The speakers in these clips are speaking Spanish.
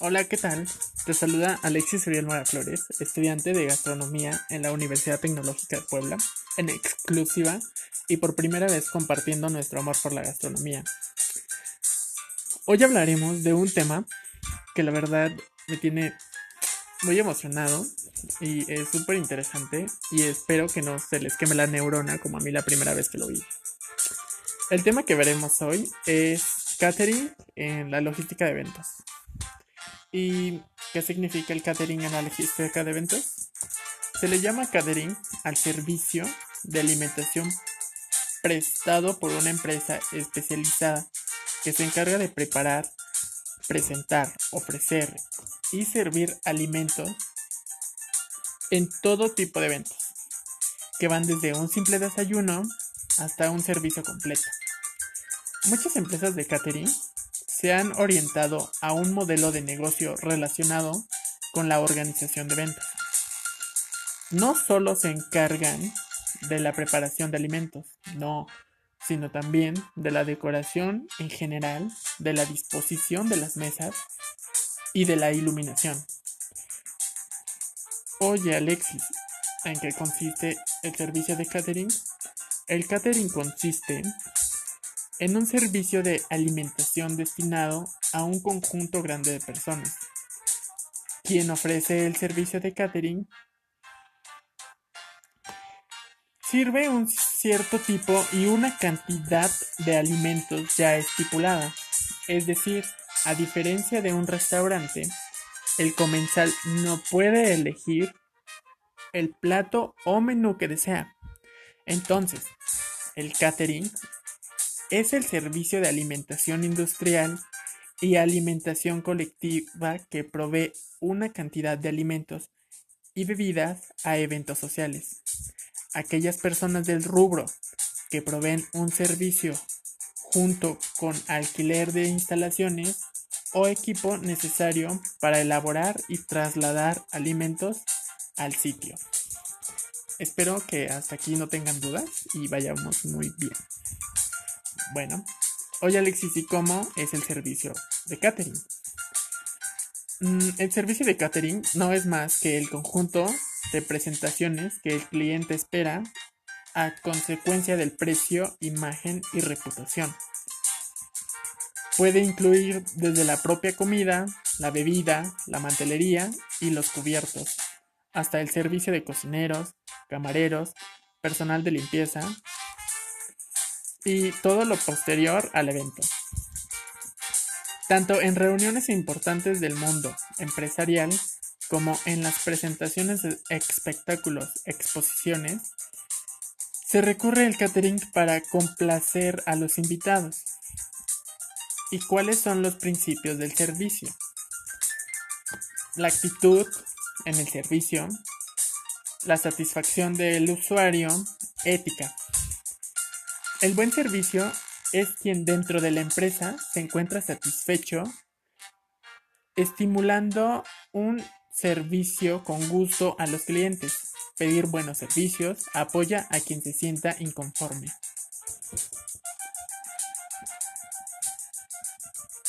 Hola, ¿qué tal? Te saluda Alexis Uriel Mora Flores, estudiante de gastronomía en la Universidad Tecnológica de Puebla, en exclusiva y por primera vez compartiendo nuestro amor por la gastronomía. Hoy hablaremos de un tema que la verdad me tiene muy emocionado y es súper interesante y espero que no se les queme la neurona como a mí la primera vez que lo vi. El tema que veremos hoy es catering en la logística de eventos. ¿Y qué significa el catering en la logística de eventos? Se le llama catering al servicio de alimentación prestado por una empresa especializada que se encarga de preparar, presentar, ofrecer y servir alimentos en todo tipo de eventos, que van desde un simple desayuno hasta un servicio completo. Muchas empresas de catering se han orientado a un modelo de negocio relacionado con la organización de eventos. No solo se encargan de la preparación de alimentos, no, sino también de la decoración en general, de la disposición de las mesas y de la iluminación. Oye Alexis, ¿en qué consiste el servicio de catering? El catering consiste en un servicio de alimentación destinado a un conjunto grande de personas. Quien ofrece el servicio de catering sirve un cierto tipo y una cantidad de alimentos ya estipulada. Es decir, a diferencia de un restaurante, el comensal no puede elegir el plato o menú que desea. Entonces, el catering es el servicio de alimentación industrial y alimentación colectiva que provee una cantidad de alimentos y bebidas a eventos sociales. Aquellas personas del rubro que proveen un servicio junto con alquiler de instalaciones o equipo necesario para elaborar y trasladar alimentos al sitio. Espero que hasta aquí no tengan dudas y vayamos muy bien. Bueno, hoy Alexis y cómo es el servicio de catering. Mm, el servicio de catering no es más que el conjunto de presentaciones que el cliente espera a consecuencia del precio, imagen y reputación. Puede incluir desde la propia comida, la bebida, la mantelería y los cubiertos, hasta el servicio de cocineros, camareros, personal de limpieza, y todo lo posterior al evento. Tanto en reuniones importantes del mundo empresarial como en las presentaciones de espectáculos, exposiciones, se recurre al catering para complacer a los invitados. ¿Y cuáles son los principios del servicio? La actitud en el servicio, la satisfacción del usuario, ética, el buen servicio es quien dentro de la empresa se encuentra satisfecho, estimulando un servicio con gusto a los clientes. Pedir buenos servicios apoya a quien se sienta inconforme.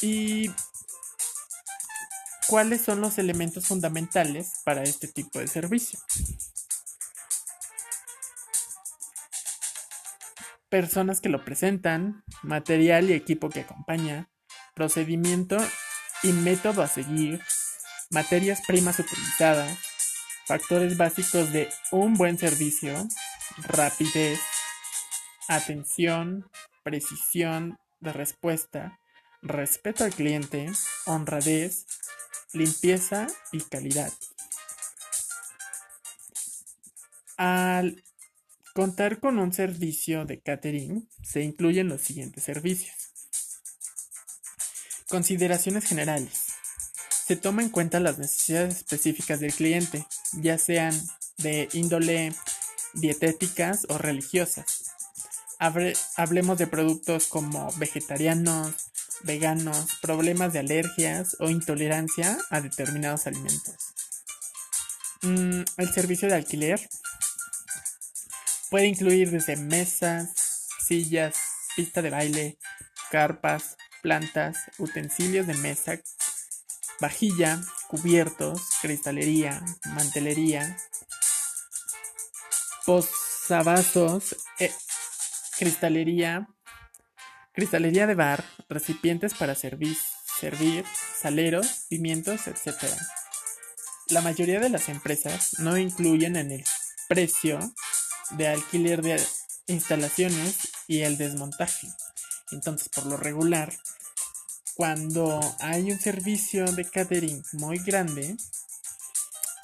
¿Y cuáles son los elementos fundamentales para este tipo de servicio? personas que lo presentan, material y equipo que acompaña, procedimiento y método a seguir, materias primas utilizadas, factores básicos de un buen servicio, rapidez, atención, precisión de respuesta, respeto al cliente, honradez, limpieza y calidad. Al contar con un servicio de catering se incluyen los siguientes servicios. Consideraciones generales. Se toma en cuenta las necesidades específicas del cliente, ya sean de índole dietéticas o religiosas. hablemos de productos como vegetarianos, veganos, problemas de alergias o intolerancia a determinados alimentos. Mm, el servicio de alquiler puede incluir desde mesas, sillas, pista de baile, carpas, plantas, utensilios de mesa, vajilla, cubiertos, cristalería, mantelería, posavasos, eh, cristalería, cristalería de bar, recipientes para servir, servir, saleros, pimientos, etc. La mayoría de las empresas no incluyen en el precio de alquiler de instalaciones y el desmontaje. Entonces, por lo regular, cuando hay un servicio de catering muy grande,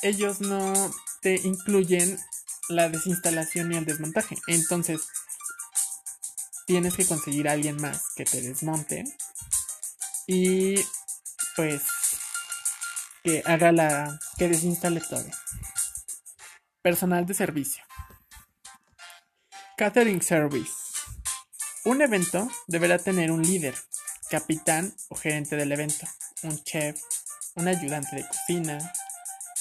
ellos no te incluyen la desinstalación y el desmontaje. Entonces, tienes que conseguir a alguien más que te desmonte y pues que haga la que desinstale todo. Personal de servicio. Catering Service. Un evento deberá tener un líder, capitán o gerente del evento, un chef, un ayudante de cocina,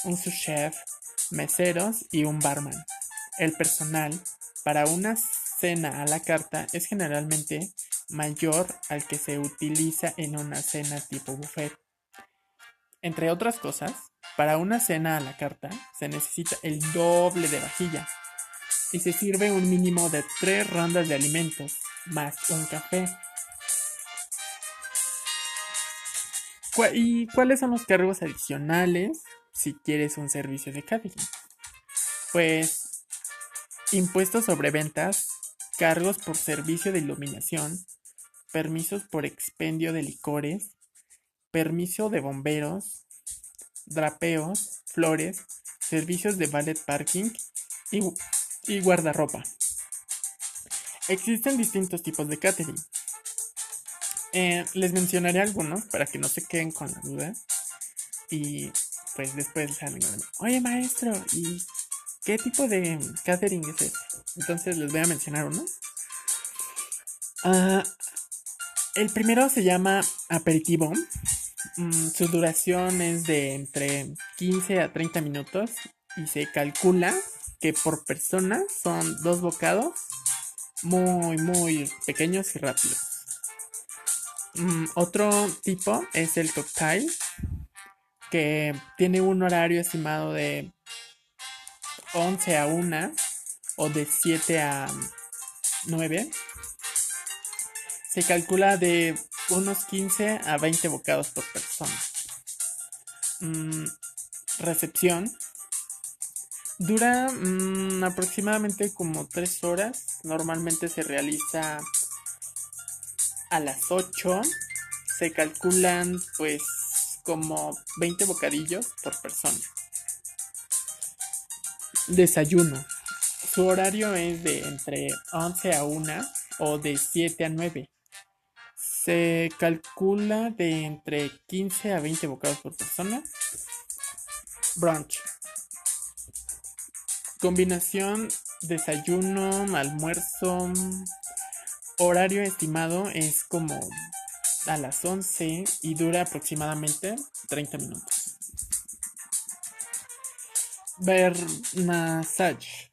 un sous-chef, meseros y un barman. El personal para una cena a la carta es generalmente mayor al que se utiliza en una cena tipo buffet. Entre otras cosas, para una cena a la carta se necesita el doble de vajilla y se sirve un mínimo de tres rondas de alimentos más un café. ¿Y cuáles son los cargos adicionales si quieres un servicio de catering? Pues impuestos sobre ventas, cargos por servicio de iluminación, permisos por expendio de licores, permiso de bomberos, drapeos, flores, servicios de ballet parking y, guardarropa. Existen distintos tipos de catering. Eh, les mencionaré algunos para que no se queden con la duda. Y pues después salen, oye maestro, ¿y qué tipo de catering es este? Entonces les voy a mencionar uno. Ah, el primero se llama aperitivo. Mm, su duración es de entre 15 a 30 minutos y se calcula que por persona son dos bocados muy, muy pequeños y rápidos. Mm, otro tipo es el cocktail, que tiene un horario estimado de 11 a 1 o de 7 a 9. Se calcula de unos 15 a 20 bocados por persona. Mm, recepción. Dura mm, aproximadamente como 3 horas. Normalmente se realiza a las 8. Se calculan pues como 20 bocadillos por persona. Desayuno. Su horario es de entre 11 a 1 o de 7 a 9. Se calcula de entre 15 a 20 bocados por persona. Brunch. Combinación desayuno, almuerzo. Horario estimado es como a las 11 y dura aproximadamente 30 minutos. Vernissage.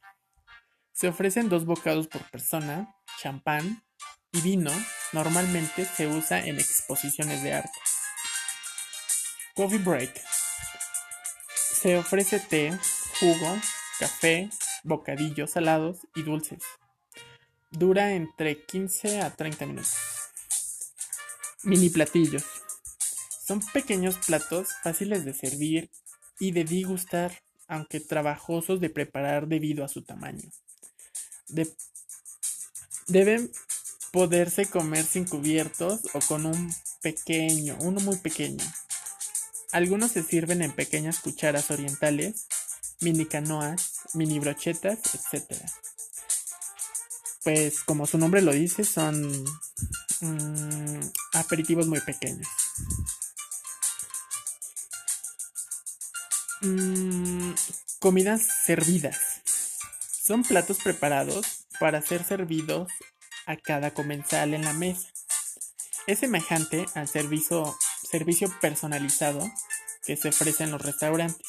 Se ofrecen dos bocados por persona, champán y vino Normalmente se usa en exposiciones de arte. Coffee break. Se ofrece té, jugo, café, bocadillos salados y dulces. Dura entre 15 a 30 minutos. Mini platillos. Son pequeños platos fáciles de servir y de degustar, aunque trabajosos de preparar debido a su tamaño. deben poderse comer sin cubiertos o con un pequeño, uno muy pequeño. Algunos se sirven en pequeñas cucharas orientales, mini canoas, mini brochetas, etc. Pues como su nombre lo dice, son mm, aperitivos muy pequeños. Mm, comidas servidas. Son platos preparados para ser servidos a cada comensal en la mesa. Es semejante al servicio, servicio personalizado que se ofrece en los restaurantes.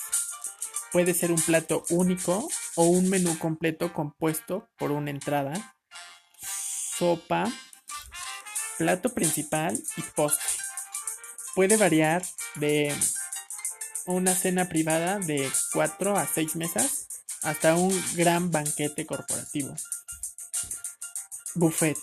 Puede ser un plato único o un menú completo compuesto por una entrada, sopa, plato principal y postre. Puede variar de una cena privada de 4 a 6 mesas hasta un gran banquete corporativo. Buffet.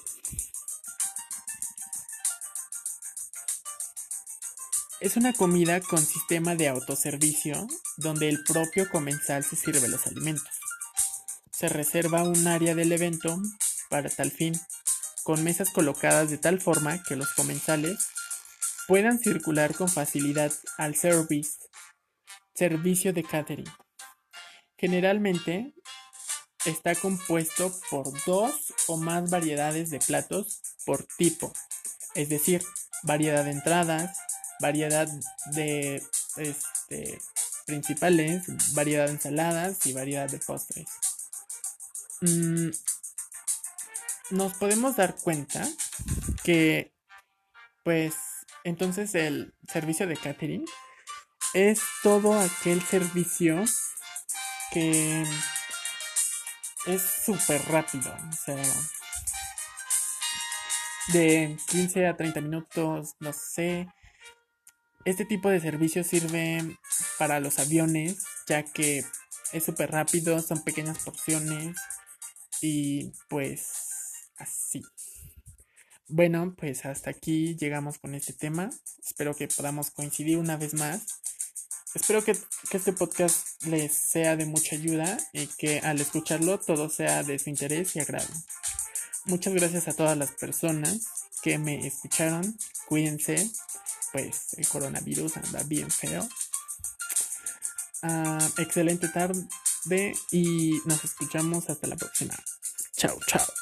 Es una comida con sistema de autoservicio donde el propio comensal se sirve los alimentos. Se reserva un área del evento para tal fin, con mesas colocadas de tal forma que los comensales puedan circular con facilidad al service, servicio de catering. Generalmente está compuesto por dos o más variedades de platos por tipo, es decir, variedad de entradas, variedad de este, principales, variedad de ensaladas y variedad de postres. Mm, nos podemos dar cuenta que, pues, entonces el servicio de catering es todo aquel servicio que es súper rápido. O sea, de 15 a 30 minutos, no sé. Este tipo de servicio sirve para los aviones, ya que es súper rápido, son pequeñas porciones y pues así. Bueno, pues hasta aquí llegamos con este tema. Espero que podamos coincidir una vez más. Espero que, este podcast les sea de mucha ayuda y que al escucharlo todo sea de su interés y agrado. Muchas gracias a todas las personas que me escucharon. Cuídense pues el coronavirus anda bien feo. Ah, excelente tarde y nos escuchamos hasta la próxima. Chao, chao.